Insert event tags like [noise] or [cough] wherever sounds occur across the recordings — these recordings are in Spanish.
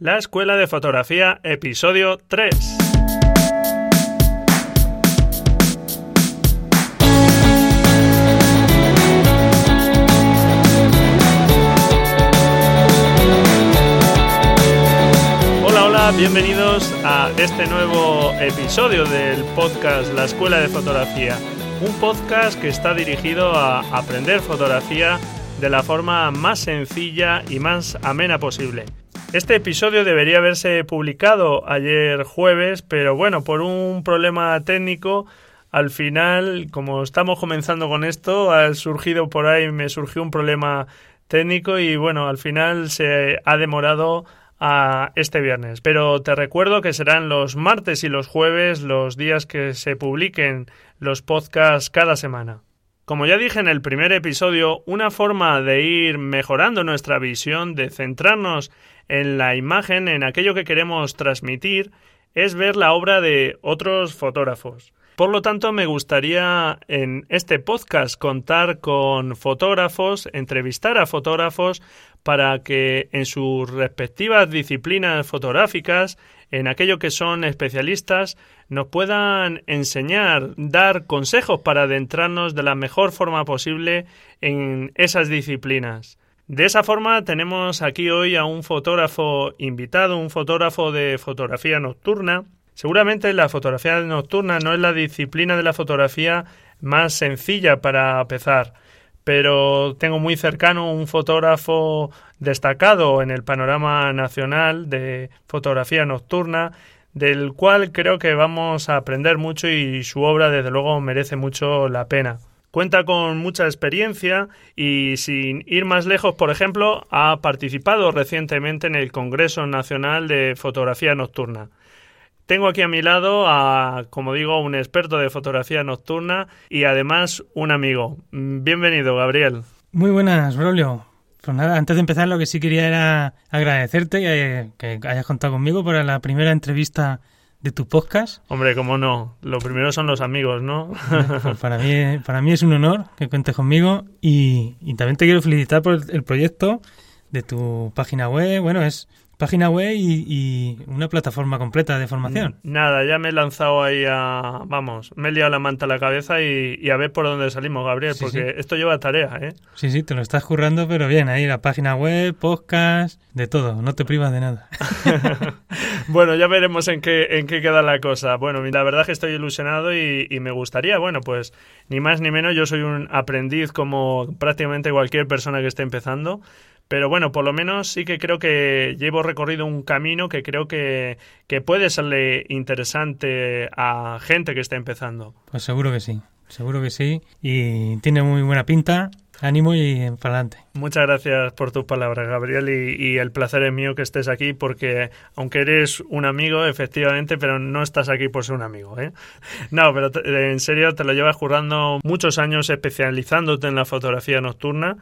La Escuela de Fotografía, episodio 3. Hola, hola, bienvenidos a este nuevo episodio del podcast La Escuela de Fotografía. Un podcast que está dirigido a aprender fotografía de la forma más sencilla y más amena posible. Este episodio debería haberse publicado ayer jueves, pero bueno, por un problema técnico, al final, como estamos comenzando con esto, ha surgido por ahí, me surgió un problema técnico y bueno, al final se ha demorado a este viernes. Pero te recuerdo que serán los martes y los jueves los días que se publiquen los podcasts cada semana. Como ya dije en el primer episodio, una forma de ir mejorando nuestra visión, de centrarnos en la imagen, en aquello que queremos transmitir, es ver la obra de otros fotógrafos. Por lo tanto, me gustaría en este podcast contar con fotógrafos, entrevistar a fotógrafos para que en sus respectivas disciplinas fotográficas, en aquello que son especialistas, nos puedan enseñar, dar consejos para adentrarnos de la mejor forma posible en esas disciplinas. De esa forma tenemos aquí hoy a un fotógrafo invitado, un fotógrafo de fotografía nocturna. Seguramente la fotografía nocturna no es la disciplina de la fotografía más sencilla para empezar, pero tengo muy cercano un fotógrafo destacado en el panorama nacional de fotografía nocturna, del cual creo que vamos a aprender mucho y su obra desde luego merece mucho la pena. Cuenta con mucha experiencia y sin ir más lejos, por ejemplo, ha participado recientemente en el Congreso Nacional de Fotografía Nocturna. Tengo aquí a mi lado a, como digo, un experto de fotografía nocturna y además un amigo. Bienvenido, Gabriel. Muy buenas, Braulio. Pues antes de empezar lo que sí quería era agradecerte que, que hayas contado conmigo para la primera entrevista de tu podcast. Hombre, cómo no. Lo primero son los amigos, ¿no? Pues para, mí, [laughs] para mí es un honor que cuentes conmigo y, y también te quiero felicitar por el proyecto de tu página web. Bueno, es página web y, y, una plataforma completa de formación. Nada, ya me he lanzado ahí a... Vamos, me he liado la manta a la cabeza y, y a ver por dónde salimos, Gabriel, Sí, porque sí. esto lleva tarea, ¿eh? Sí, sí, te lo estás currando, pero bien, ahí la página web, podcast, de todo, no te privas de nada. [laughs] [laughs] bueno, ya veremos en qué, en qué queda la cosa. Bueno, la verdad es que estoy ilusionado y, y me gustaría, bueno, pues ni más ni menos, yo soy un aprendiz como prácticamente cualquier persona que esté empezando. Pero bueno, por lo menos sí que creo que llevo recorrido un camino que creo que, que puede serle interesante a gente que está empezando. Pues seguro que sí, seguro que sí. Y tiene muy buena pinta. Ánimo y para adelante. Muchas gracias por tus palabras, Gabriel, y, y, el placer es mío que estés aquí porque, aunque eres un amigo, efectivamente, pero no estás aquí por ser un amigo, ¿eh? [laughs] No, pero te, en serio, te lo llevas currando muchos años especializándote en la fotografía nocturna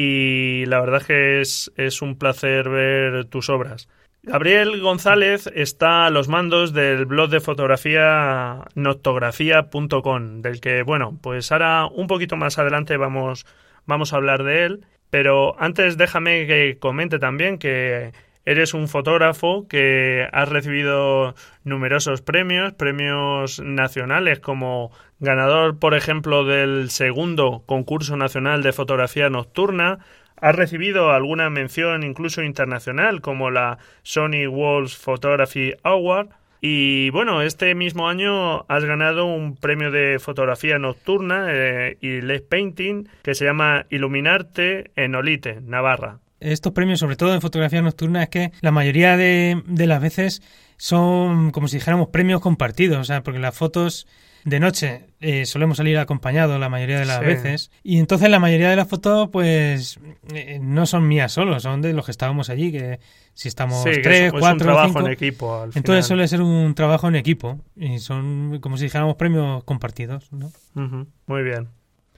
y la verdad es que es, es un placer ver tus obras. Gabriel González está a los mandos del blog de fotografía noctografía.com, del que, bueno, pues ahora un poquito más adelante vamos, vamos a hablar de él, pero antes déjame que comente también que eres un fotógrafo que has recibido numerosos premios, premios nacionales como ganador, por ejemplo, del segundo concurso nacional de fotografía nocturna, Has recibido alguna mención incluso internacional como la Sony World Photography Award y bueno, este mismo año has ganado un premio de fotografía nocturna eh, y LED Painting que se llama Iluminarte en Olite, Navarra. Estos premios, sobre todo en fotografía nocturna, es que la mayoría de, de las veces son como si dijéramos premios compartidos, o sea, porque las fotos de noche eh, solemos salir acompañados la mayoría de las Sí. veces y entonces la mayoría de las fotos pues eh, no son mías solo, son de los que estábamos allí, que si estamos Sí, tres, es, es cuatro, un trabajo cinco, en equipo. Al entonces final. suele ser un trabajo en equipo y son como si dijéramos premios compartidos, ¿no? Muy bien.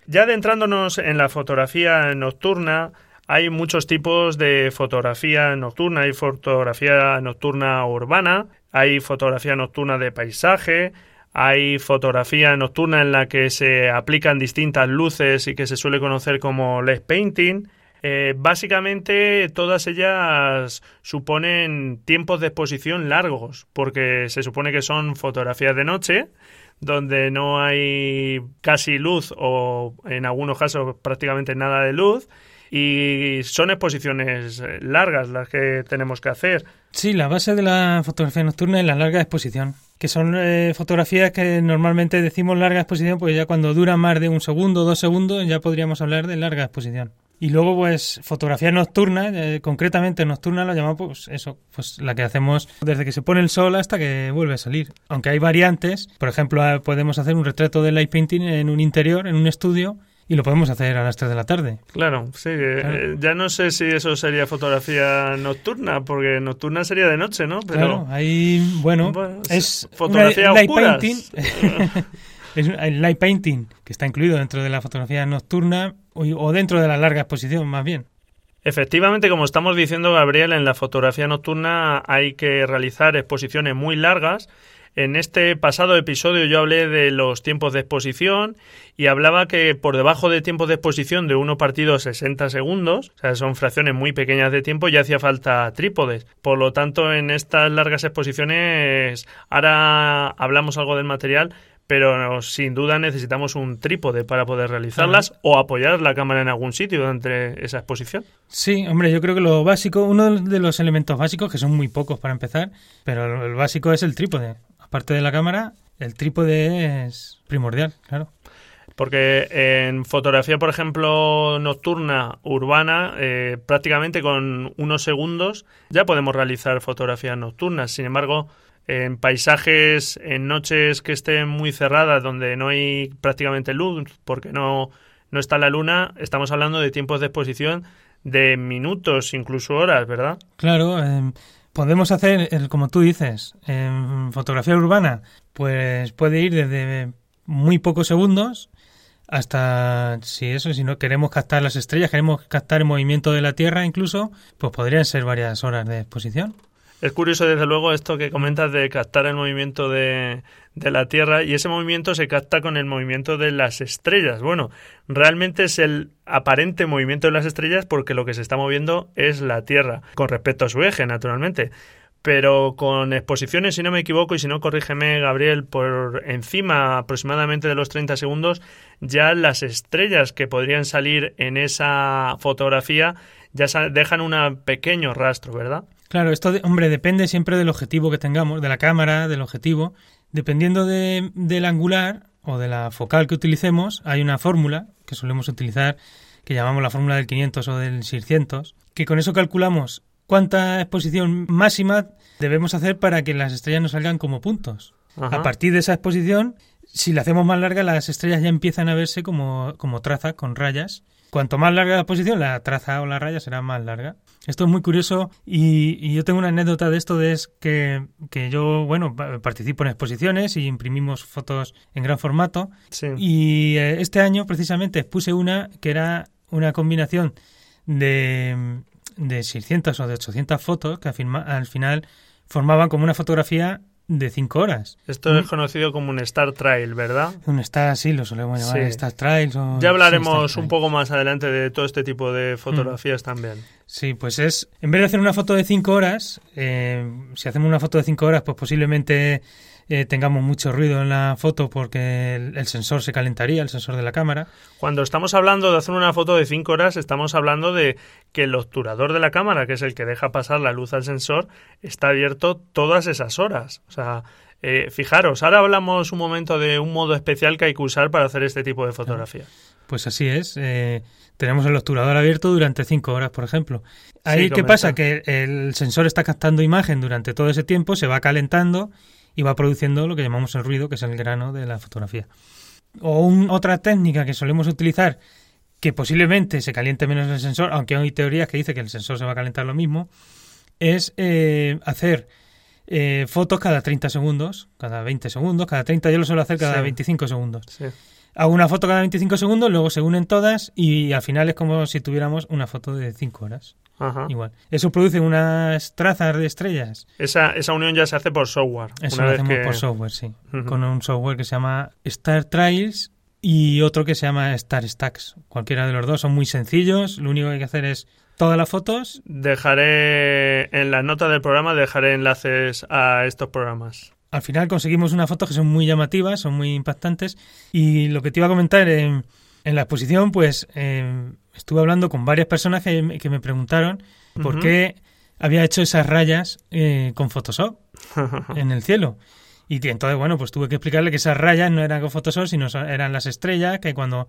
Ya adentrándonos en la fotografía nocturna, hay muchos tipos de fotografía nocturna. Hay fotografía nocturna urbana, hay fotografía nocturna de paisaje, hay fotografía nocturna en la que se aplican distintas luces y que se suele conocer como LED painting. Eh, básicamente todas ellas suponen tiempos de exposición largos, porque se supone que son fotografías de noche, donde no hay casi luz o en algunos casos prácticamente nada de luz y son exposiciones eh, largas las que tenemos que hacer. Sí, la base de la fotografía nocturna es la larga exposición, que son eh, fotografías que normalmente decimos larga exposición, pues ya cuando dura más de un segundo dos segundos ya podríamos hablar de larga exposición. Y luego, pues, fotografía nocturna, eh, concretamente nocturna lo llamamos, pues, eso, pues la que hacemos desde que se pone el sol hasta que vuelve a salir. Aunque hay variantes, por ejemplo, podemos hacer un retrato de light painting en un interior, en un estudio, y lo podemos hacer a las 3 de la tarde. Claro, sí. Eh, ya no sé si eso sería fotografía nocturna, porque nocturna sería de noche, ¿no? Pero, claro, ahí, bueno, es fotografía light painting. [laughs] es el light painting que está incluido dentro de la fotografía nocturna o dentro de la larga exposición, más bien. Efectivamente, como estamos diciendo, Gabriel, en la fotografía nocturna hay que realizar exposiciones muy largas en este pasado episodio yo hablé de los tiempos de exposición y hablaba que por debajo de tiempos de exposición de uno partido 60 segundos, o sea, son fracciones muy pequeñas de tiempo, ya hacía falta trípodes. Por lo tanto, en estas largas exposiciones, ahora hablamos algo del material, pero sin duda necesitamos un trípode para poder realizarlas o apoyar la cámara en algún sitio durante esa exposición. Sí, hombre, yo creo que lo básico, uno de los elementos básicos, que son muy pocos para empezar, pero el básico es el trípode aparte de la cámara, el trípode es primordial, claro. Porque en fotografía, por ejemplo, nocturna, urbana, eh, prácticamente con unos segundos ya podemos realizar fotografías nocturnas. Sin embargo, en paisajes, en noches que estén muy cerradas, donde no hay prácticamente luz, porque no, no está la luna, estamos hablando de tiempos de exposición de minutos, incluso horas, ¿verdad? Claro, eh, podemos hacer, como tú dices, en fotografía urbana, pues puede ir desde muy pocos segundos hasta, si eso, si no queremos captar las estrellas, queremos captar el movimiento de la Tierra incluso, pues podrían ser varias horas de exposición. Es curioso, desde luego, esto que comentas de captar el movimiento de, de la Tierra y ese movimiento se capta con el movimiento de las estrellas. Bueno, realmente es el aparente movimiento de las estrellas porque lo que se está moviendo es la Tierra, con respecto a su eje, naturalmente. Pero con exposiciones, si no me equivoco, y si no, corrígeme, Gabriel, por encima aproximadamente de los 30 segundos, ya las estrellas que podrían salir en esa fotografía ya dejan un pequeño rastro, ¿verdad? Claro, esto, hombre, depende siempre del objetivo que tengamos, de la cámara, del objetivo. Dependiendo de, del angular o de la focal que utilicemos, hay una fórmula que solemos utilizar, que llamamos la fórmula del 500 o del 600, que con eso calculamos cuánta exposición máxima debemos hacer para que las estrellas nos salgan como puntos. A partir de esa exposición, si la hacemos más larga, las estrellas ya empiezan a verse como, como traza, con rayas, Cuanto más larga la posición, la traza o la raya será más larga. Esto es muy curioso y, yo tengo una anécdota de esto, de es que, que, yo, bueno, participo en exposiciones y imprimimos fotos en gran formato. Y eh, este año, precisamente, puse una que era una combinación de, de 600 o de 800 fotos que al final formaban como una fotografía de cinco horas. Esto es conocido como un Star Trail, ¿verdad? Un Star, sí, lo solemos llamar Star Trails. ya hablaremos un poco más adelante de todo este tipo de fotografías también. Sí, pues es, en vez de hacer una foto de cinco horas, eh, si hacemos una foto de cinco horas, pues posiblemente eh, tengamos mucho ruido en la foto porque el, sensor se calentaría, el sensor de la cámara. Cuando estamos hablando de hacer una foto de 5 horas, estamos hablando de que el obturador de la cámara, que es el que deja pasar la luz al sensor, está abierto todas esas horas. O sea, eh, fijaros, ahora hablamos un momento de un modo especial que hay que usar para hacer este tipo de fotografía. Pues así es. Eh, tenemos el obturador abierto durante 5 horas, por ejemplo. Ahí, ¿qué pasa? Que el sensor está captando imagen durante todo ese tiempo, se va calentando y va produciendo lo que llamamos el ruido, que es el grano de la fotografía. O otra técnica que solemos utilizar, que posiblemente se caliente menos el sensor, aunque hay teorías que dicen que el sensor se va a calentar lo mismo, es eh, hacer eh, fotos cada 30 segundos, cada 20 segundos, cada 30 yo lo suelo hacer cada 25 segundos. Hago una foto cada 25 segundos, luego se unen todas y al final es como si tuviéramos una foto de 5 horas. Igual. Eso produce unas trazas de estrellas. Esa, esa unión ya se hace por software. Eso lo hacemos por software, sí. Con un software que se llama Star Trails y otro que se llama Star Stacks. Cualquiera de los dos son muy sencillos, lo único que hay que hacer es todas las fotos. Dejaré en las notas del programa, dejaré enlaces a estos programas. Al final conseguimos unas fotos que son muy llamativas, son muy impactantes y lo que te iba a comentar en, en la exposición, pues eh, estuve hablando con varias personas que, me preguntaron por qué había hecho esas rayas eh, con Photoshop [laughs] en el cielo. Y entonces, bueno, pues tuve que explicarle que esas rayas no eran con Photoshop, sino eran las estrellas, que cuando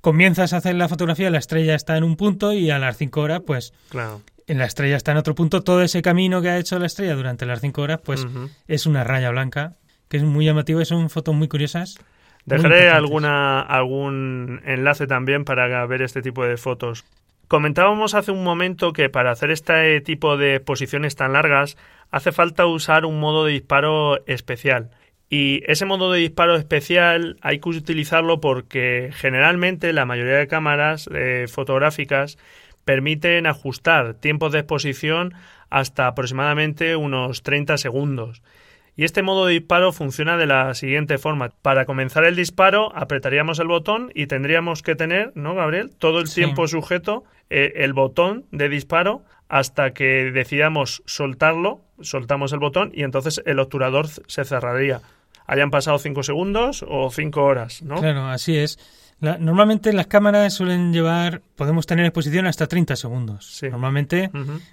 comienzas a hacer la fotografía, la estrella está en un punto y a las cinco horas, pues claro. en la estrella está en otro punto. Todo ese camino que ha hecho la estrella durante las cinco horas, pues es una raya blanca, que es muy llamativo y son fotos muy curiosas. Dejaré alguna, algún enlace también para ver este tipo de fotos. Comentábamos hace un momento que para hacer este tipo de exposiciones tan largas hace falta usar un modo de disparo especial. Y ese modo de disparo especial hay que utilizarlo porque generalmente la mayoría de cámaras eh, fotográficas permiten ajustar tiempos de exposición hasta aproximadamente unos 30 segundos. Y este modo de disparo funciona de la siguiente forma. Para comenzar el disparo apretaríamos el botón y tendríamos que tener, ¿no, Gabriel? Todo el tiempo sujeto eh, el botón de disparo hasta que decidamos soltarlo, soltamos el botón y entonces el obturador se cerraría. Hayan pasado cinco segundos o cinco horas, ¿no? Claro, así es normalmente las cámaras suelen llevar, podemos tener exposición hasta 30 segundos. Normalmente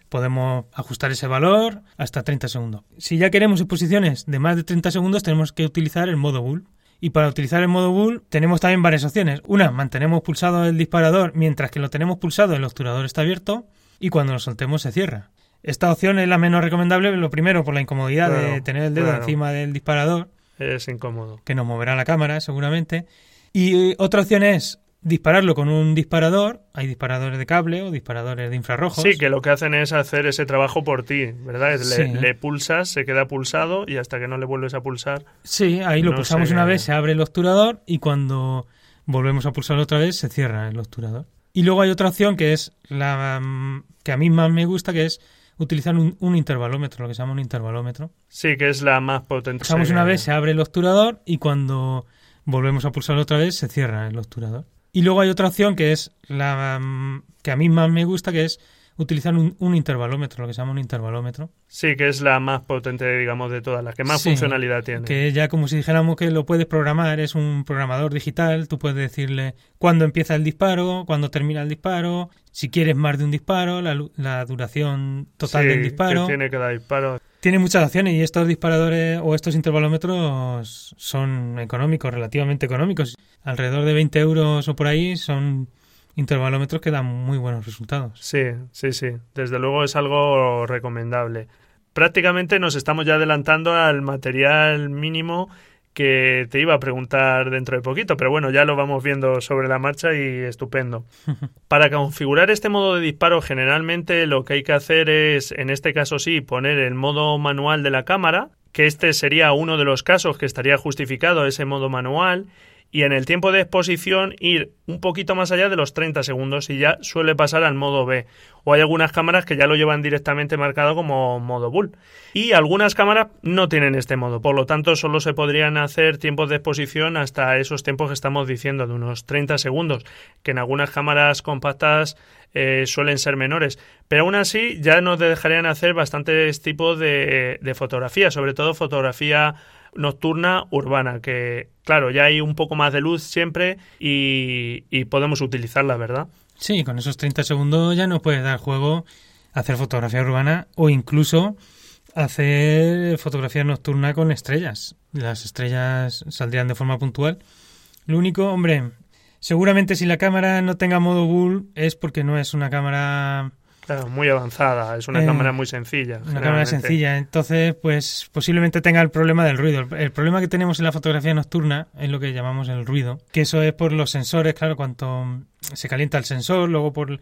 podemos ajustar ese valor hasta 30 segundos. Si ya queremos exposiciones de más de 30 segundos, tenemos que utilizar el modo bull. Y para utilizar el modo bull tenemos también varias opciones. Una, mantenemos pulsado el disparador mientras que lo tenemos pulsado, el obturador está abierto y cuando lo soltemos se cierra. Esta opción es la menos recomendable, lo primero por la incomodidad de tener el dedo encima del disparador. Es incómodo. Que nos moverá la cámara seguramente. Y otra opción es dispararlo con un disparador. Hay disparadores de cable o disparadores de infrarrojos. Sí, que lo que hacen es hacer ese trabajo por ti, ¿verdad? le, pulsas, se queda pulsado y hasta que no le vuelves a pulsar. Sí, ahí lo pulsamos una vez, se abre el obturador y cuando volvemos a pulsar otra vez se cierra el obturador. Y luego hay otra opción que es la mm, que a mí más me gusta, que es utilizar un, un, intervalómetro, lo que se llama un intervalómetro. Sí, que es la más potente. Pulsamos una vez, se abre el obturador y cuando volvemos a pulsar otra vez, se cierra el obturador. Y luego hay otra opción que es la mm, que a mí más me gusta, que es utilizar un, intervalómetro, lo que se llama un intervalómetro. Sí, que es la más potente, digamos, de todas las que más funcionalidad tiene. Que ya como si dijéramos que lo puedes programar, es un programador digital, tú puedes decirle cuándo empieza el disparo, cuándo termina el disparo, si quieres más de un disparo, la, duración total del disparo. Que tiene cada disparo. Tiene muchas opciones y estos disparadores o estos intervalómetros son económicos, relativamente económicos. Alrededor de 20 euros o por ahí son intervalómetros que dan muy buenos resultados. Sí, sí, sí. Desde luego es algo recomendable. Prácticamente nos estamos ya adelantando al material mínimo que te iba a preguntar dentro de poquito, pero bueno, ya lo vamos viendo sobre la marcha y estupendo. [laughs] Para configurar este modo de disparo, generalmente lo que hay que hacer es, en este caso sí, poner el modo manual de la cámara, que este sería uno de los casos que estaría justificado ese modo manual, y en el tiempo de exposición ir un poquito más allá de los 30 segundos y ya suele pasar al modo B. O hay algunas cámaras que ya lo llevan directamente marcado como modo bull. Y algunas cámaras no tienen este modo, por lo tanto solo se podrían hacer tiempos de exposición hasta esos tiempos que estamos diciendo, de unos 30 segundos, que en algunas cámaras compactas eh, suelen ser menores. Pero aún así ya nos dejarían hacer bastantes tipos de, de fotografía, sobre todo fotografía nocturna urbana, que claro, ya hay un poco más de luz siempre y, podemos utilizarla, ¿verdad? Sí, con esos 30 segundos ya nos puede dar juego hacer fotografía urbana o incluso hacer fotografía nocturna con estrellas. Las estrellas saldrían de forma puntual. Lo único, hombre, seguramente si la cámara no tenga modo bull es porque no es una cámara muy avanzada, es una eh, cámara muy sencilla. Una cámara sencilla, entonces pues posiblemente tenga el problema del ruido. El, problema que tenemos en la fotografía nocturna es lo que llamamos el ruido, que eso es por los sensores, claro, cuanto se calienta el sensor, luego por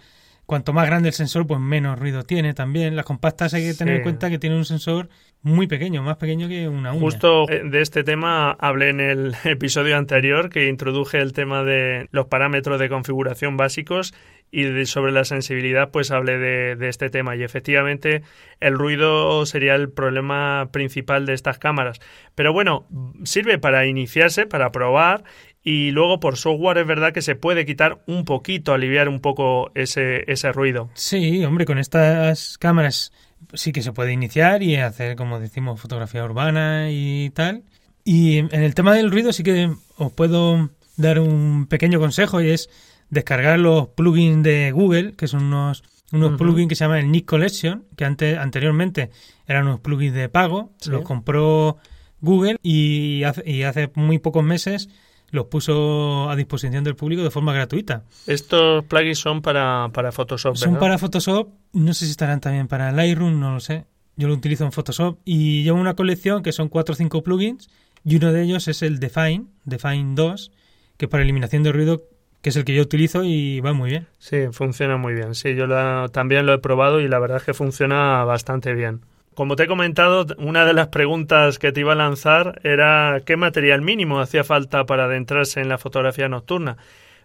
cuanto más grande el sensor, pues menos ruido tiene también. Las compactas hay que tener en cuenta que tienen un sensor muy pequeño, más pequeño que una uña. Justo eh, de este tema hablé en el [laughs] episodio anterior que introduje el tema de los parámetros de configuración básicos y sobre la sensibilidad pues hablé de, de, este tema. Y efectivamente el ruido sería el problema principal de estas cámaras. Pero bueno sirve para iniciarse para probar y luego por software es verdad que se puede quitar un poquito aliviar un poco ese, ese ruido. Sí hombre con estas cámaras sí que se puede iniciar y hacer como decimos fotografía urbana y tal. Y en el tema del ruido sí que os puedo dar un pequeño consejo y es descargar los plugins de Google, que son unos, unos plugins que se llaman el Nick Collection, que antes, anteriormente eran unos plugins de pago, los compró Google y hace, y hace muy pocos meses los puso a disposición del público de forma gratuita. Estos plugins son para, para Photoshop, ¿verdad? Son para Photoshop, no sé si estarán también para Lightroom, no lo sé. Yo lo utilizo en Photoshop y llevo una colección que son cuatro o cinco plugins y uno de ellos es el Define, Define 2, que para eliminación de ruido que es el que yo utilizo y va muy bien. Sí, funciona muy bien. Sí, yo también lo he probado y la verdad es que funciona bastante bien. Como te he comentado, una de las preguntas que te iba a lanzar era qué material mínimo hacía falta para adentrarse en la fotografía nocturna.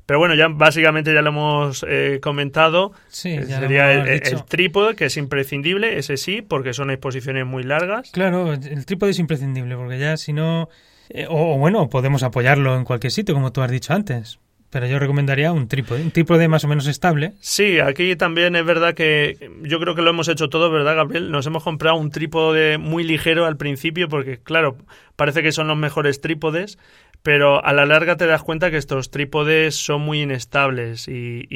Pero bueno, ya básicamente ya lo hemos eh, comentado. Sí, ya Sería el, el, trípode, que es imprescindible, ese sí, porque son exposiciones muy largas. Claro, el trípode es imprescindible, porque ya si no... Eh, o, o, bueno, podemos apoyarlo en cualquier sitio, como tú has dicho antes. Pero yo recomendaría un trípode, un trípode más o menos estable. Sí, aquí también es verdad que yo creo que lo hemos hecho todo, ¿verdad, Gabriel? Nos hemos comprado un trípode muy ligero al principio porque, claro, parece que son los mejores trípodes, pero a la larga te das cuenta que estos trípodes son muy inestables y,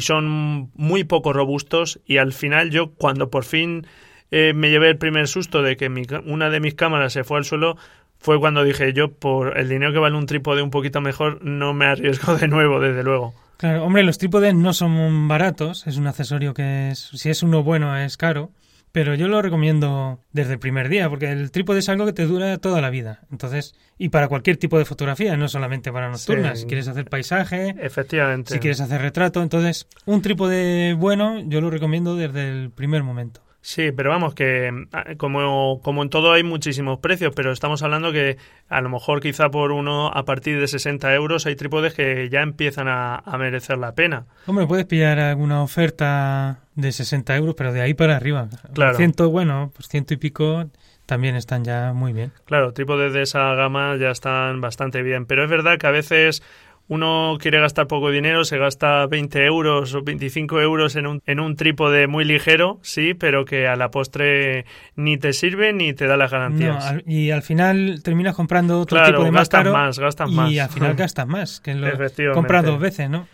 son muy poco robustos y al final yo cuando por fin eh, me llevé el primer susto de que mi, una de mis cámaras se fue al suelo, fue cuando dije yo, por el dinero que vale un trípode un poquito mejor, no me arriesgo de nuevo, desde luego. Claro, hombre, los trípodes no son baratos, es un accesorio que es, si es uno bueno es caro, pero yo lo recomiendo desde el primer día, porque el trípode es algo que te dura toda la vida. Entonces, y para cualquier tipo de fotografía, no solamente para nocturnas. Sí. Si quieres hacer paisaje, efectivamente. Si quieres hacer retrato, entonces un trípode bueno yo lo recomiendo desde el primer momento. Sí, pero vamos, que como, como en todo hay muchísimos precios, pero estamos hablando que a lo mejor quizá por uno a partir de 60 euros hay trípodes que ya empiezan a, a merecer la pena. Hombre, puedes pillar alguna oferta de 60 euros, pero de ahí para arriba. Claro. Ciento, bueno, pues ciento y pico también están ya muy bien. Claro, trípodes de esa gama ya están bastante bien, pero es verdad que a veces uno quiere gastar poco dinero, se gasta 20 euros o 25 euros en un, en un trípode muy ligero, sí, pero que a la postre ni te sirve ni te da las garantías. No, y al final terminas comprando otro claro, tipo de más caro más, gastas y más. al final [laughs] gastas más, que lo compras dos veces, ¿no?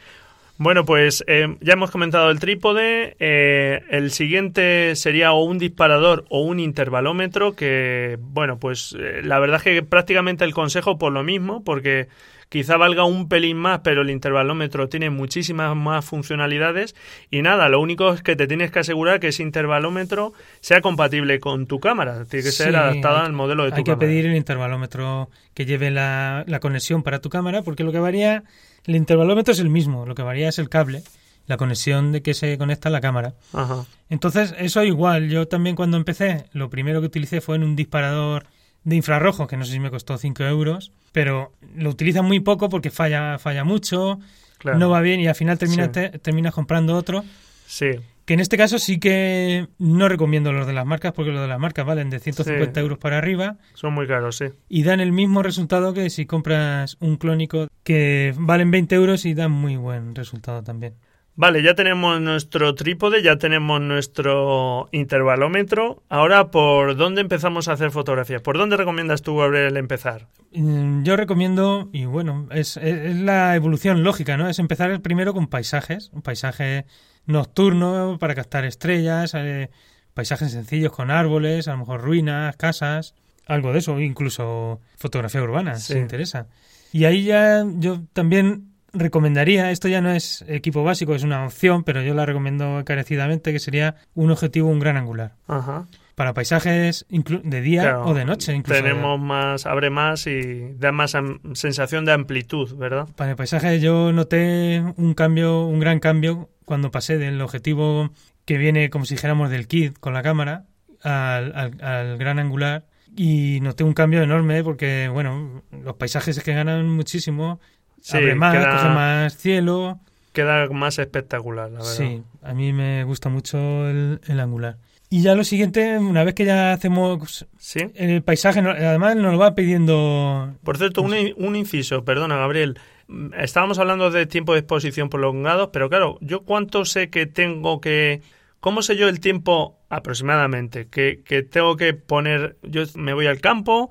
Bueno, pues eh, ya hemos comentado el trípode. Eh, el siguiente sería o un disparador o un intervalómetro, que, bueno, pues eh, la verdad es que prácticamente el consejo por lo mismo, porque quizá valga un pelín más, pero el intervalómetro tiene muchísimas más funcionalidades y nada, lo único es que te tienes que asegurar que ese intervalómetro sea compatible con tu cámara, tiene que ser Sí, adaptado hay- al modelo de tu Hay que cámara. pedir el intervalómetro que lleve la, la conexión para tu cámara, porque lo que varía, el intervalómetro es el mismo, lo que varía es el cable, la conexión de que se conecta a la cámara. Ajá. Entonces, eso igual, yo también cuando empecé, lo primero que utilicé fue en un disparador de infrarrojo, que no sé si me costó 5 euros, pero lo utilizan muy poco porque falla, falla mucho, Claro. no va bien y al final terminas, Sí. te- terminas comprando otro. Sí, Que en este caso sí que no recomiendo los de las marcas, porque los de las marcas valen de 150 Sí. euros para arriba son muy caros, sí. y dan el mismo resultado que si compras un clónico que valen 20 euros y dan muy buen resultado también. Vale, ya tenemos nuestro trípode, ya tenemos nuestro intervalómetro. Ahora, ¿por dónde empezamos a hacer fotografía? ¿Por dónde recomiendas tú, Gabriel, empezar? Mm, Yo recomiendo, y bueno, es, es- es la evolución lógica, ¿no? Es empezar primero con paisajes, un paisaje nocturno para captar estrellas, eh, paisajes sencillos con árboles, a lo mejor ruinas, casas, algo de eso, incluso fotografía urbana, Sí. si interesa. Y ahí ya yo también recomendaría, esto ya no es equipo básico, es una opción, pero yo la recomiendo encarecidamente, que sería un objetivo, un gran angular. Ajá. Para paisajes de día Claro, o de noche, incluso. Tenemos más, abre más y da más sensación de amplitud, ¿verdad? Para el paisaje yo noté un cambio, un gran cambio cuando pasé del objetivo que viene como si dijéramos del kit con la cámara al, al- al gran angular y noté un cambio enorme porque bueno los paisajes es que ganan muchísimo Sí, abre más queda- coge más cielo queda más espectacular, la verdad. Sí, a mí me gusta mucho el, el angular. Y ya lo siguiente, una vez que ya hacemos ¿Sí? el paisaje, además nos lo va pidiendo... Por cierto, un, un inciso, perdona, Gabriel. Mm, Estábamos hablando de tiempo de exposición prolongado, pero claro, ¿yo cuánto sé que tengo que... ¿Cómo sé yo el tiempo aproximadamente que, que tengo que poner? Yo me voy al campo,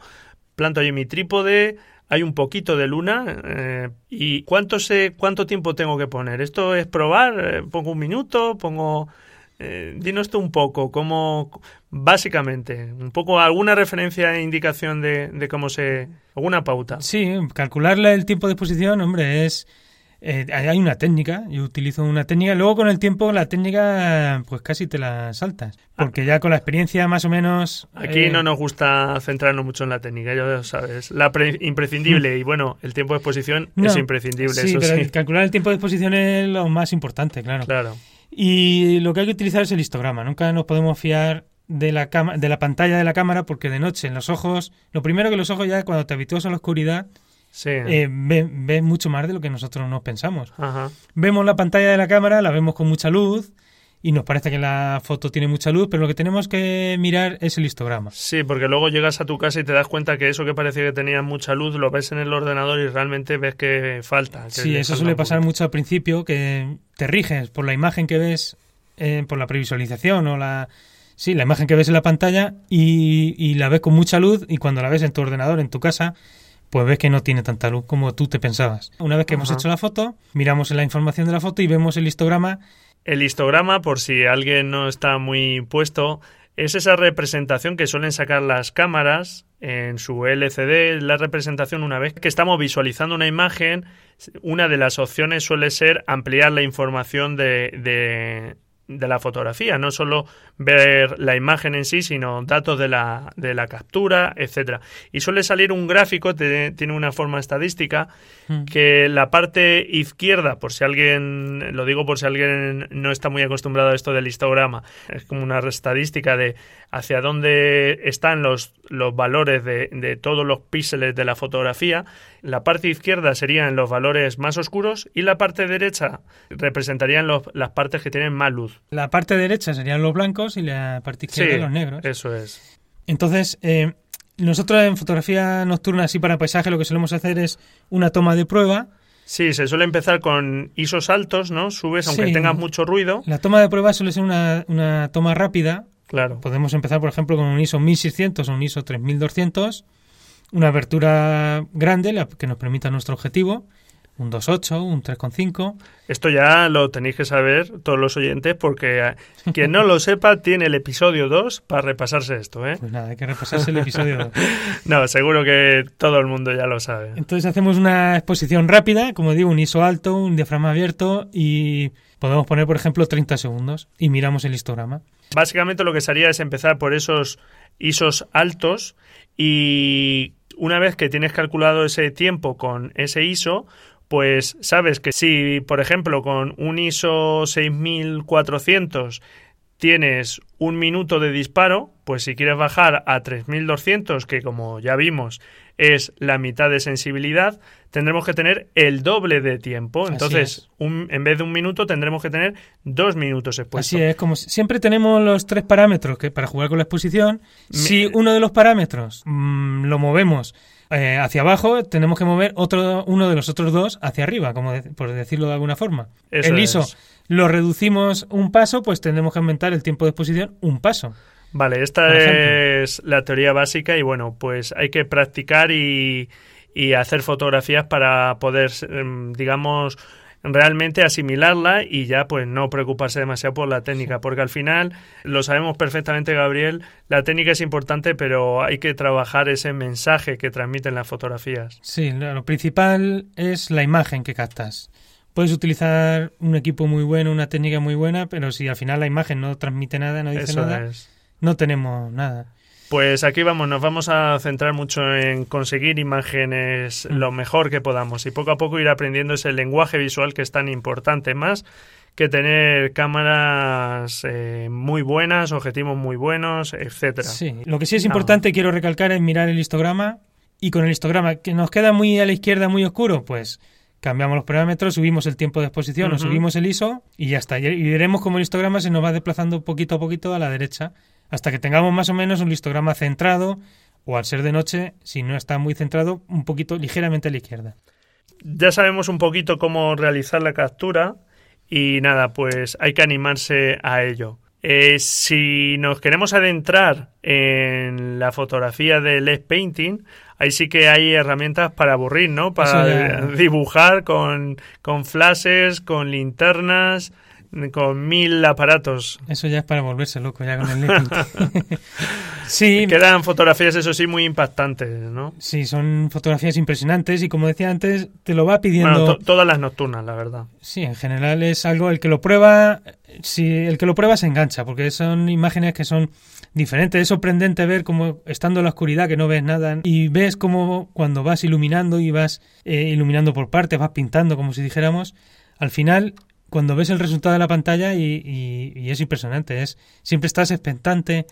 planto allí mi trípode, hay un poquito de luna eh, y ¿cuánto sé cuánto tiempo tengo que poner? ¿Esto es probar? Eh, ¿Pongo un minuto? ¿Pongo...? Eh, dinos tú un poco, cómo, básicamente, un poco alguna referencia e indicación de, de cómo se, alguna pauta. Sí, calcularle el tiempo de exposición, hombre, es... eh, hay una técnica, yo utilizo una técnica, luego con el tiempo la técnica pues casi te la saltas, porque ya con la experiencia más o menos... Aquí eh, no nos gusta centrarnos mucho en la técnica, ya lo sabes. La pre- imprescindible [laughs] y bueno, el tiempo de exposición no, es imprescindible, sí, eso pero sí. el calcular el tiempo de exposición es lo más importante, claro. Claro. Y lo que hay que utilizar es el histograma. Nunca nos podemos fiar de la, cama- de la pantalla de la cámara porque de noche en los ojos, lo primero que los ojos ya cuando te habitúas a la oscuridad, Sí. eh, ves, ves mucho más de lo que nosotros nos pensamos. Ajá. Vemos la pantalla de la cámara, la vemos con mucha luz y nos parece que la foto tiene mucha luz, pero lo que tenemos que mirar es el histograma. Sí, porque luego llegas a tu casa y te das cuenta que eso que parecía que tenía mucha luz lo ves en el ordenador y realmente ves que falta. que Sí, eso suele pasar mucho al principio, que te riges por la imagen que ves, eh, por la previsualización o la... Sí, la imagen que ves en la pantalla y, y la ves con mucha luz y cuando la ves en tu ordenador, en tu casa, pues ves que no tiene tanta luz como tú te pensabas. Una vez que hemos hecho la foto, miramos la información de la foto y vemos el histograma. El histograma, por si alguien no está muy puesto, es esa representación que suelen sacar las cámaras en su LCD, la representación una vez que estamos visualizando una imagen, una de las opciones suele ser ampliar la información de, de, de la fotografía, no solo ver la imagen en sí, sino datos de la, de la captura, etcétera. Y suele salir un gráfico, te- tiene una forma estadística, Mm. que la parte izquierda, por si alguien, lo digo por si alguien no está muy acostumbrado a esto del histograma, es como una estadística de hacia dónde están los, los valores de, de todos los píxeles de la fotografía. La parte izquierda serían los valores más oscuros y la parte derecha representarían los- las partes que tienen más luz. La parte derecha serían los blancos y la parte izquierda los negros. eso es. Entonces, eh, nosotros en fotografía nocturna, así para paisaje, lo que solemos hacer es una toma de prueba. Sí, se suele empezar con ISOs altos, ¿no? Subes aunque Sí. tengas mucho ruido. La toma de prueba suele ser una, una toma rápida. Claro. Podemos empezar, por ejemplo, con un ISO 1600 o un ISO 3200, una abertura grande la que nos permita nuestro objetivo, un 2.8, un 3.5. Esto ya lo tenéis que saber todos los oyentes porque eh, quien no lo sepa tiene el episodio 2 para repasarse esto, ¿eh? Pues nada, hay que repasarse el episodio 2. [laughs] No, seguro que todo el mundo ya lo sabe. Entonces hacemos una exposición rápida, como digo, un ISO alto, un diafragma abierto y podemos poner, por ejemplo, 30 segundos y miramos el histograma. Básicamente lo que se haría es empezar por esos ISOs altos y una vez que tienes calculado ese tiempo con ese ISO, pues sabes que si, por ejemplo, con un ISO 6400 tienes un minuto de disparo, pues si quieres bajar a 3200, que como ya vimos es la mitad de sensibilidad, tendremos que tener el doble de tiempo. Entonces, es. un- en vez de un minuto, tendremos que tener dos minutos expuestos. Así es, como si- siempre tenemos los tres parámetros que para jugar con la exposición. Si uno de los parámetros mm, lo movemos eh, hacia abajo, tenemos que mover otro, uno de los otros dos hacia arriba, como de- por decirlo de alguna forma. Eso el ISO es. lo reducimos un paso, pues tendremos que aumentar el tiempo de exposición un paso. Vale, esta es la teoría básica y bueno, pues hay que practicar y, y hacer fotografías para poder, em, digamos, realmente asimilarla y ya pues no preocuparse demasiado por la técnica, porque al final lo sabemos perfectamente Gabriel, la técnica es importante, pero hay que trabajar ese mensaje que transmiten las fotografías. Sí, lo principal es la imagen que captas. Puedes utilizar un equipo muy bueno, una técnica muy buena, pero si al final la imagen no transmite nada, no dice Eso nada, es. no tenemos nada. Pues aquí vamos, nos vamos a centrar mucho en conseguir imágenes Mm. lo mejor que podamos y poco a poco ir aprendiendo ese lenguaje visual que es tan importante más que tener cámaras eh, muy buenas, objetivos muy buenos, etcétera. Sí, lo que sí es importante, quiero recalcar, es mirar el histograma y con el histograma que nos queda muy a la izquierda, muy oscuro, pues cambiamos los parámetros, subimos el tiempo de exposición o subimos el ISO y ya está. Y y veremos cómo el histograma se nos va desplazando poquito a poquito a la derecha hasta que tengamos más o menos un histograma centrado o al ser de noche, si no está muy centrado, un poquito ligeramente a la izquierda. Ya sabemos un poquito cómo realizar la captura y nada, pues hay que animarse a ello. Eh, si nos queremos adentrar en la fotografía de LED Painting, ahí sí que hay herramientas para aburrir, ¿no? Para ya- dibujar con, con flashes, con linternas, con mil aparatos. Eso ya es para volverse loco ya con el painting. [laughs] sí, Quedan fotografías, eso sí, muy impactantes, ¿no? sí, son fotografías impresionantes y como decía antes, te lo va pidiendo... Bueno, to- todas las nocturnas, la verdad. Sí, en general es algo, el que lo prueba, si el que lo prueba se engancha, porque son imágenes que son diferentes. Es sorprendente ver cómo estando en la oscuridad que no ves nada y ves cómo cuando vas iluminando y vas eh, iluminando por partes, vas pintando como si dijéramos, al final cuando ves el resultado de la pantalla y, y- y es impresionante, es siempre estás expectante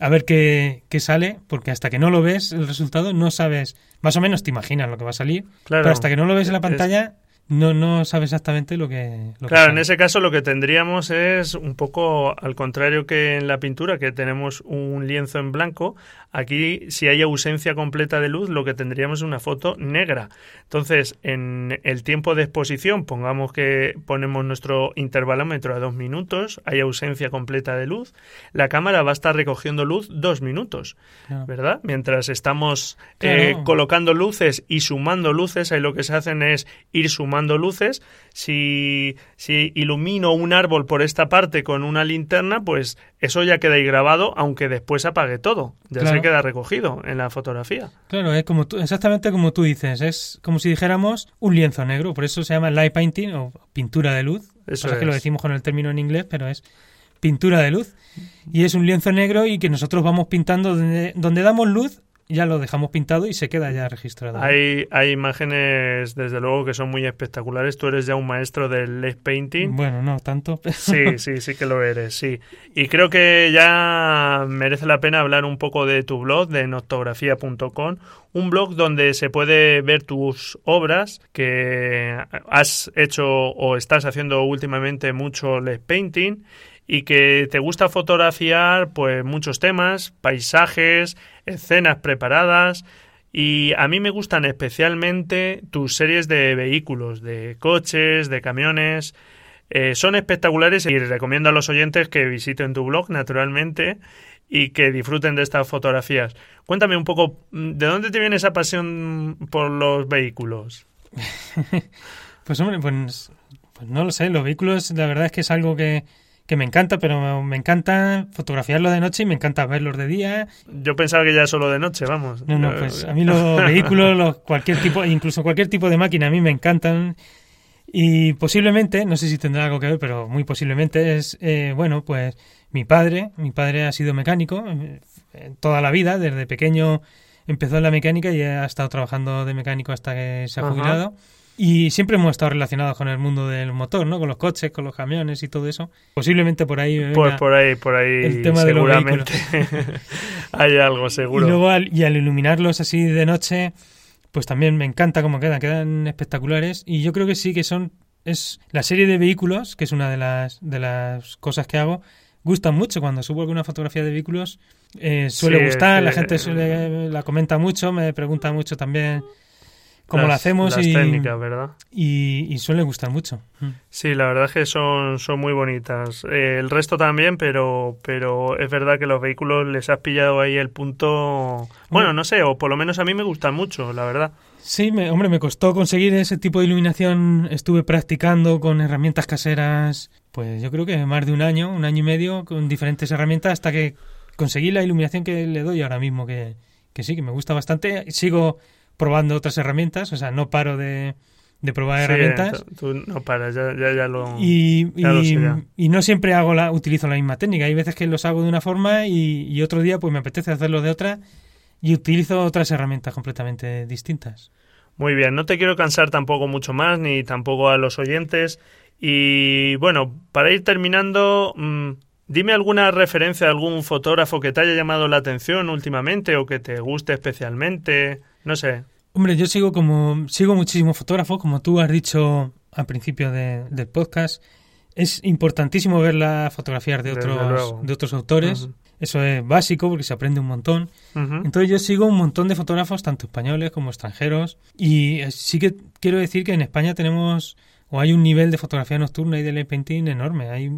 a ver qué, qué sale, porque hasta que no lo ves el resultado no sabes, más o menos te imaginas lo que va a salir, Claro. pero hasta que no lo ves en la Es- pantalla no, no sabes exactamente lo que... Lo que Claro, en ese caso lo que tendríamos es un poco al contrario que en la pintura, que tenemos un lienzo en blanco, aquí si hay ausencia completa de luz, lo que tendríamos es una foto negra. Entonces, en el tiempo de exposición, pongamos que ponemos nuestro intervalómetro a dos minutos, hay ausencia completa de luz, la cámara va a estar recogiendo luz dos minutos, Claro. ¿verdad? Mientras estamos eh, colocando luces y sumando luces, ahí lo que se hacen es ir sumando luces. Si, si ilumino un árbol por esta parte con una linterna, pues eso ya queda ahí grabado, aunque después apague todo. Ya Claro. se queda recogido en la fotografía. Claro, es como tú- exactamente como tú dices, es como si dijéramos un lienzo negro, por eso se llama light painting o pintura de luz. Eso Pasa que lo es. decimos con el término en inglés, pero es pintura de luz. Y es un lienzo negro y que nosotros vamos pintando donde, donde damos luz, ya lo dejamos pintado y se queda ya registrado. Hay, hay imágenes, desde luego, que son muy espectaculares. Tú eres ya un maestro del LED painting. Bueno, no tanto. pero- [laughs] Sí, sí, sí que lo eres, sí. Y creo que ya merece la pena hablar un poco de tu blog, de noctografía.com, un blog donde se puede ver tus obras que has hecho o estás haciendo últimamente mucho LED painting y que te gusta fotografiar pues muchos temas, paisajes, escenas preparadas y a mí me gustan especialmente tus series de vehículos, de coches, de camiones. Eh, son espectaculares y recomiendo a los oyentes que visiten tu blog, naturalmente, y que disfruten de estas fotografías. Cuéntame un poco, mm, ¿de dónde te viene esa pasión por los vehículos? [laughs] Pues hombre, pues, pues no lo sé, los vehículos la verdad es que es algo que, que me encanta, pero me encanta fotografiarlos de noche y me encanta verlos de día. Yo pensaba que ya solo de noche, vamos. No, no, pues a mí los [laughs] vehículos, los, cualquier tipo, incluso cualquier tipo de máquina a mí me encantan. Y posiblemente, no sé si tendrá algo que ver, pero muy posiblemente es, eh, bueno, pues mi padre, mi padre ha sido mecánico eh, toda la vida, desde pequeño empezó en la mecánica y ha estado trabajando de mecánico hasta que se ha Ajá. Y siempre hemos estado relacionados con el mundo del motor, ¿no? Con los coches, con los camiones y todo eso. Posiblemente por ahí. Pues venga- por ahí, por ahí, el tema de los seguramente [laughs] hay algo, Y seguro. luego al, y al iluminarlos así de noche, pues también me encanta cómo quedan, quedan espectaculares. Y yo creo que sí que son, es la serie de vehículos, que es una de las, de las cosas que hago, gustan mucho. Cuando subo alguna fotografía de vehículos, eh, suele Sí, gustar, la gente suele, la comenta mucho, me pregunta mucho también cómo Las- la hacemos las y, técnicas, ¿verdad? y, y suele gustar mucho. Mm. Sí, la verdad es que son, son muy bonitas. Eh, el resto también, pero, pero es verdad que los vehículos les has pillado ahí el punto. Bueno, no sé, o por lo menos a mí me gustan mucho, la verdad. Sí, me- hombre, me costó conseguir ese tipo de iluminación. Estuve practicando con herramientas caseras, pues yo creo que más de un año, un año y medio, con diferentes herramientas hasta que conseguí la iluminación que le doy ahora mismo, que, que sí, que me gusta bastante. Sigo probando otras herramientas, o sea, no paro de, de probar Sí, herramientas. tú no paras, ya, ya, ya lo. Y, ya lo sé ya. y no siempre hago la, utilizo la misma técnica. Hay veces que los hago de una forma y, y otro día pues me apetece hacerlo de otra y utilizo otras herramientas completamente distintas. Muy bien, no te quiero cansar tampoco mucho más, ni tampoco a los oyentes. Y bueno, para ir terminando, mm, dime alguna referencia de algún fotógrafo que te haya llamado la atención últimamente o que te guste especialmente. No sé. Hombre, yo sigo como sigo muchísimos fotógrafos, como tú has dicho al principio de- del podcast. Es importantísimo ver las fotografías de otros, de otros autores. Ujú. Eso es básico porque se aprende un montón. Ujú. Entonces yo sigo un montón de fotógrafos, tanto españoles como extranjeros. Y eh, sí que quiero decir que en España tenemos, o hay un nivel de fotografía nocturna y de light painting enorme. Hay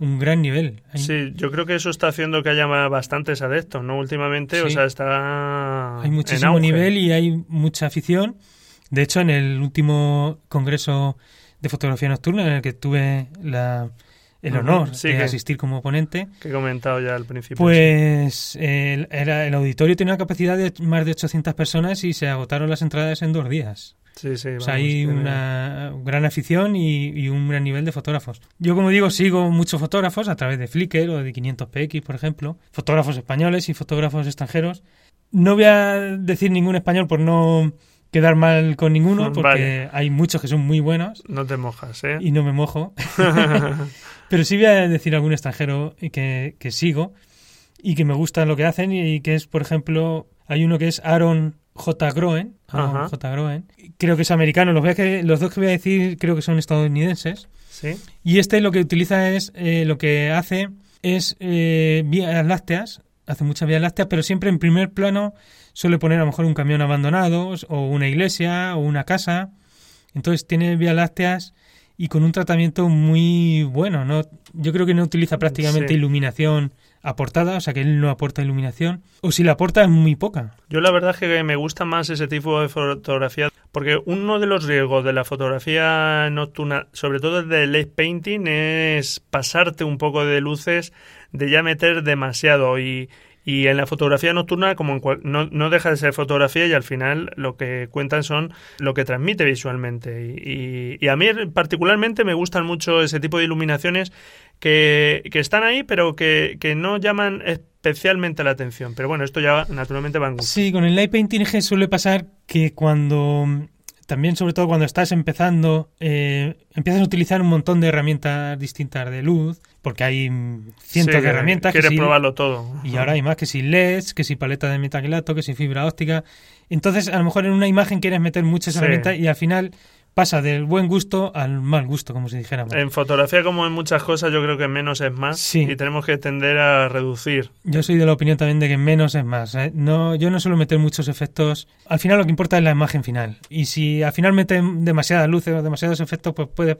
un, gran nivel. Hay, Sí, yo creo que eso está haciendo que haya bastantes adeptos, ¿no? Últimamente, o sea, está hay en muchísimo nivel y hay mucha afición. De hecho, en el último congreso de fotografía nocturna, en el que tuve la, el honor sí de que- asistir como ponente, que he comentado ya al principio. pues el, era, el auditorio tenía una capacidad de más de 800 personas y se agotaron las entradas en dos días. Sí, sí, O sea, vamos, hay tiene- una gran afición y, y un gran nivel de fotógrafos. Yo, como digo, sigo muchos fotógrafos a través de Flickr o de 500px, por ejemplo. Fotógrafos españoles y fotógrafos extranjeros. No voy a decir ningún español por no quedar mal con ninguno, porque Vale. hay muchos que son muy buenos No te mojas, ¿eh? y no me mojo. [laughs] Pero sí voy a decir algún extranjero que, que sigo y que me gusta lo que hacen y que es, por ejemplo, hay uno que es Aaron J. Groen. J. Groen. Creo que es americano. Los, voy a que, los dos que voy a decir creo que son estadounidenses. Sí, Y este lo que utiliza es, eh, lo que hace es eh, vías lácteas, hace muchas vías lácteas, pero siempre en primer plano suele poner a lo mejor un camión abandonado o una iglesia o una casa. Entonces tiene vías lácteas y con un tratamiento muy bueno. ¿no? Yo creo que no utiliza prácticamente Sí. iluminación aportada, o sea que él no aporta iluminación. O si la aporta es muy poca. Yo la verdad es que me gusta más ese tipo de fotografía porque uno de los riesgos de la fotografía nocturna, sobre todo de late painting, es pasarte un poco de luces, de ya meter demasiado y, y en la fotografía nocturna como en cual- no, no deja de ser fotografía y al final lo que cuentan son lo que transmite visualmente y, y- y a mí particularmente me gustan mucho ese tipo de iluminaciones que, que están ahí pero que, que no llaman especialmente la atención pero bueno esto ya naturalmente va en gusto. Sí, con el light painting suele pasar que cuando, también sobre todo cuando estás empezando, eh, empiezas a utilizar un montón de herramientas distintas de luz, porque hay cientos Sí, de herramientas. que Quieres probarlo todo. Y ahora hay más que si LEDs, que si paleta de metacrilato, que si fibra óptica. Entonces, a lo mejor en una imagen quieres meter muchas Sí. herramientas y al final pasa del buen gusto al mal gusto, como si dijéramos. En fotografía, como en muchas cosas, yo creo que menos es más. Sí. Y tenemos que tender a reducir. Yo soy de la opinión también de que menos es más. ¿eh? No, yo no suelo meter muchos efectos. Al final lo que importa es la imagen final. Y si al final meten demasiadas luces o demasiados efectos, pues puede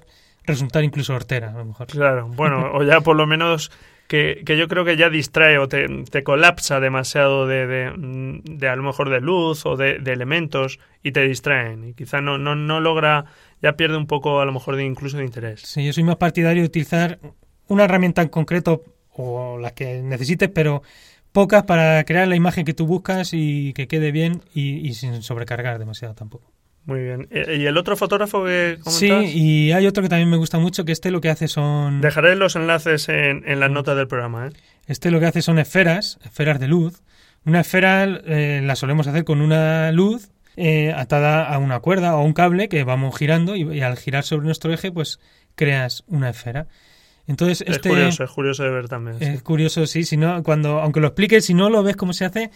resultar incluso hortera, a lo mejor. Claro. [laughs] Bueno, o ya por lo menos que, que yo creo que ya distrae o te, te colapsa demasiado de, de, de a lo mejor de luz o de, de elementos y te distraen. Y quizá no, no, no logra, ya pierde un poco a lo mejor de incluso de interés. Sí, yo soy más partidario de utilizar una herramienta en concreto o las que necesites, pero pocas para crear la imagen que tú buscas y que quede bien y, y sin sobrecargar demasiado tampoco. Muy bien. Eh, ¿Y el otro fotógrafo que Sí, y hay otro que también me gusta mucho, que este lo que hace son... Dejaré los enlaces en, en las notas del programa. ¿eh? Este lo que hace son esferas, esferas de luz. Una esfera eh, la solemos hacer con una luz eh, atada a una cuerda o a un cable que vamos girando y, y al girar sobre nuestro eje pues creas una esfera. Entonces Es este curioso, es curioso de ver también. sí. es curioso, sí, si no, cuando, aunque lo expliques, si no lo ves cómo se hace,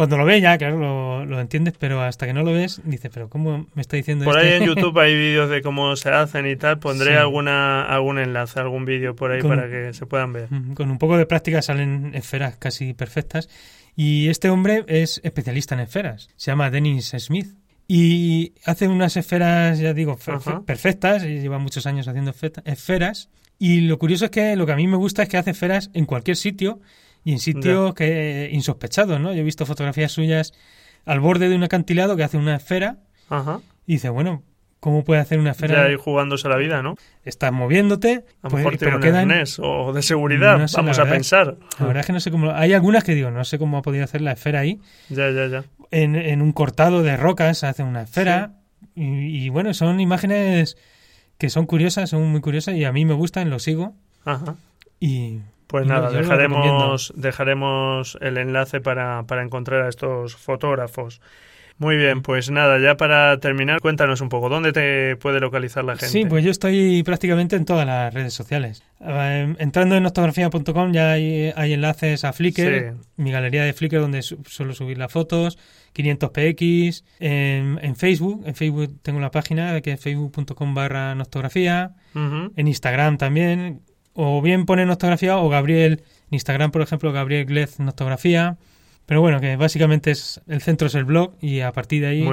cuando lo ves ya, claro, lo, lo entiendes, pero hasta que no lo ves, dices, pero ¿cómo me está diciendo Por ahí en [laughs] YouTube hay vídeos de cómo se hacen y tal. Pondré Sí. alguna algún enlace, algún vídeo por ahí Con- para que se puedan ver. Con un poco de práctica salen esferas casi perfectas. Y este hombre es especialista en esferas. Se llama Dennis Smith. Y hace unas esferas, ya digo, Ajá. fe- perfectas. Y lleva muchos años haciendo esfe- esferas. Y lo curioso es que lo que a mí me gusta es que hace esferas en cualquier sitio y en sitios que insospechados, ¿no? Yo he visto fotografías suyas al borde de un acantilado que hace una esfera Ajá. y dice, bueno, ¿cómo puede hacer una esfera? Ya ir jugándose la vida, ¿no? Estás moviéndote, A lo pues, mejor tiene pero un arnés o de seguridad, No sé, vamos a verdad. pensar. La verdad es que no sé cómo. Hay algunas que digo, no sé cómo ha podido hacer la esfera ahí. Ya, ya, ya. En, en un cortado de rocas hace una esfera. Y, y bueno, son imágenes que son curiosas, son muy curiosas y a mí me gustan, lo sigo. Ajá. Y Pues nada, dejaremos, dejaremos el enlace para, para encontrar a estos fotógrafos. Muy bien, pues nada, ya para terminar, cuéntanos un poco, ¿dónde te puede localizar la gente? Sí, pues yo estoy prácticamente en todas las redes sociales. Eh, entrando en octografía.com ya hay, hay, enlaces a Flickr, mi galería de Flickr donde suelo subir las fotos, 500px, en, en, Facebook, en Facebook tengo la página que es facebook.com barra noctografía, en Instagram también, o bien pone noctografía o Gabriel, en Instagram por ejemplo Gabriel Glez noctografía. Pero bueno, que básicamente es el centro es el blog y a partir de ahí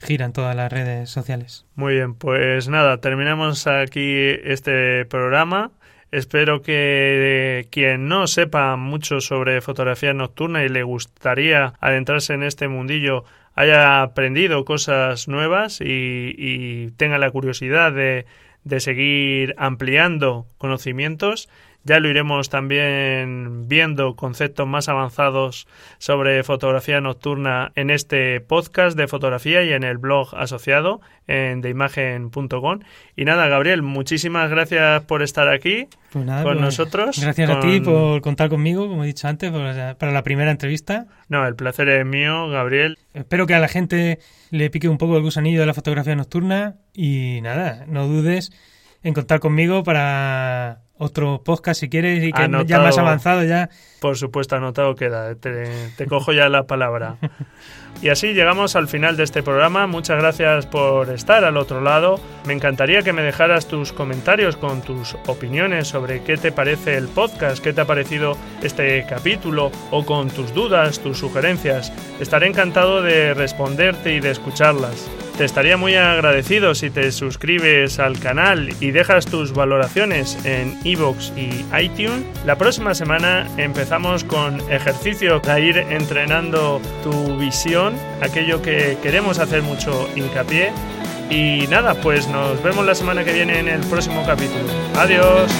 giran todas las redes sociales. Muy bien, pues nada, terminamos aquí este programa. Espero que quien no sepa mucho sobre fotografía nocturna y le gustaría adentrarse en este mundillo haya aprendido cosas nuevas y, tenga la curiosidad de, de seguir ampliando conocimientos ya lo iremos también viendo conceptos más avanzados sobre fotografía nocturna en este podcast de fotografía y en el blog asociado en deimagen.com. Y nada, Gabriel, muchísimas gracias por estar aquí pues con pues, nosotros. Gracias a ti por contar conmigo, como he dicho antes, para la primera entrevista. No, el placer es mío, Gabriel. Espero que a la gente le pique un poco el gusanillo de la fotografía nocturna y nada, no dudes en contar conmigo para otro podcast si quieres y que ya más avanzado ya. Por supuesto, anotado queda. Te, cojo ya la palabra. Y así llegamos al final de este programa. Muchas gracias por estar al otro lado. Me encantaría que me dejaras tus comentarios con tus opiniones sobre qué te parece el podcast, qué te ha parecido este capítulo o con tus dudas, tus sugerencias. Estaré encantado de responderte y de escucharlas. Te estaría muy agradecido si te suscribes al canal y dejas tus valoraciones en iVoox y iTunes. La próxima semana empezamos con ejercicios para ir entrenando tu visión, aquello que queremos hacer mucho hincapié. Y nada, pues nos vemos la semana que viene en el próximo capítulo. Adiós.